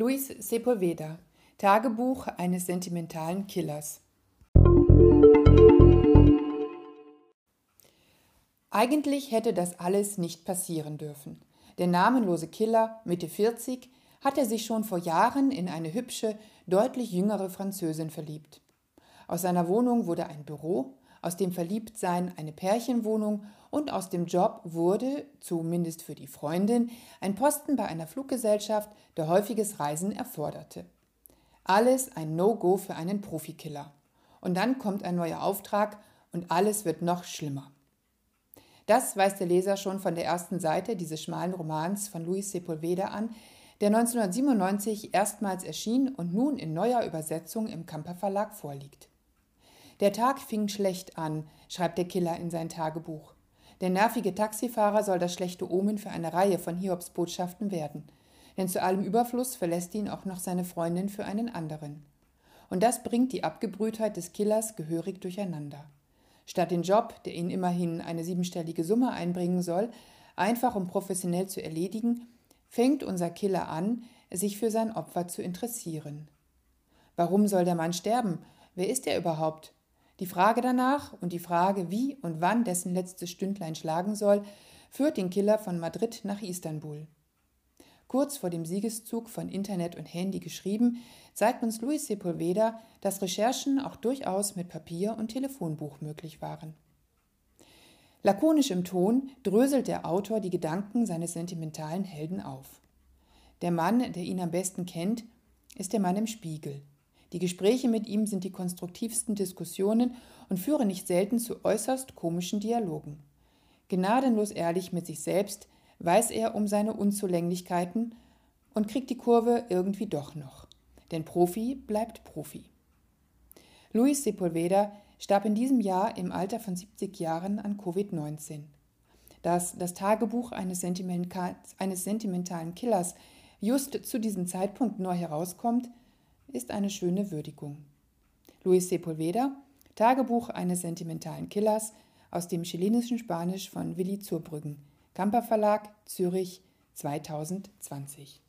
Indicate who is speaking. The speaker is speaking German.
Speaker 1: Luis Sepulveda Tagebuch eines sentimentalen Killers Eigentlich hätte das alles nicht passieren dürfen. Der namenlose Killer, Mitte 40, hatte sich schon vor Jahren in eine hübsche, deutlich jüngere Französin verliebt. Aus seiner Wohnung wurde ein Büro, aus dem Verliebtsein eine Pärchenwohnung und aus dem Job wurde, zumindest für die Freundin, ein Posten bei einer Fluggesellschaft, der häufiges Reisen erforderte. Alles ein No-Go für einen Profikiller. Und dann kommt ein neuer Auftrag und alles wird noch schlimmer. Das weiß der Leser schon von der ersten Seite dieses schmalen Romans von Luis Sepulveda an, der 1997 erstmals erschien und nun in neuer Übersetzung im Kamper Verlag vorliegt. Der Tag fing schlecht an, schreibt der Killer in sein Tagebuch. Der nervige Taxifahrer soll das schlechte Omen für eine Reihe von Hiobsbotschaften werden. Denn zu allem Überfluss verlässt ihn auch noch seine Freundin für einen anderen. Und das bringt die Abgebrühtheit des Killers gehörig durcheinander. Statt den Job, der ihn immerhin eine siebenstellige Summe einbringen soll, einfach und professionell zu erledigen, fängt unser Killer an, sich für sein Opfer zu interessieren. Warum soll der Mann sterben? Wer ist er überhaupt? Die Frage danach und die Frage, wie und wann dessen letztes Stündlein schlagen soll, führt den Killer von Madrid nach Istanbul. Kurz vor dem Siegeszug von Internet und Handy geschrieben, zeigt uns Luis Sepulveda, dass Recherchen auch durchaus mit Papier und Telefonbuch möglich waren. Lakonisch im Ton dröselt der Autor die Gedanken seines sentimentalen Helden auf. Der Mann, der ihn am besten kennt, ist der Mann im Spiegel. Die Gespräche mit ihm sind die konstruktivsten Diskussionen und führen nicht selten zu äußerst komischen Dialogen. Gnadenlos ehrlich mit sich selbst weiß er um seine Unzulänglichkeiten und kriegt die Kurve irgendwie doch noch. Denn Profi bleibt Profi. Luis Sepulveda starb in diesem Jahr im Alter von 70 Jahren an Covid-19. Dass das Tagebuch eines, eines sentimentalen Killers just zu diesem Zeitpunkt neu herauskommt, ist eine schöne Würdigung. Luis Sepulveda, Tagebuch eines sentimentalen Killers aus dem chilenischen Spanisch von Willi Zurbrüggen, Kamper Verlag, Zürich 2020.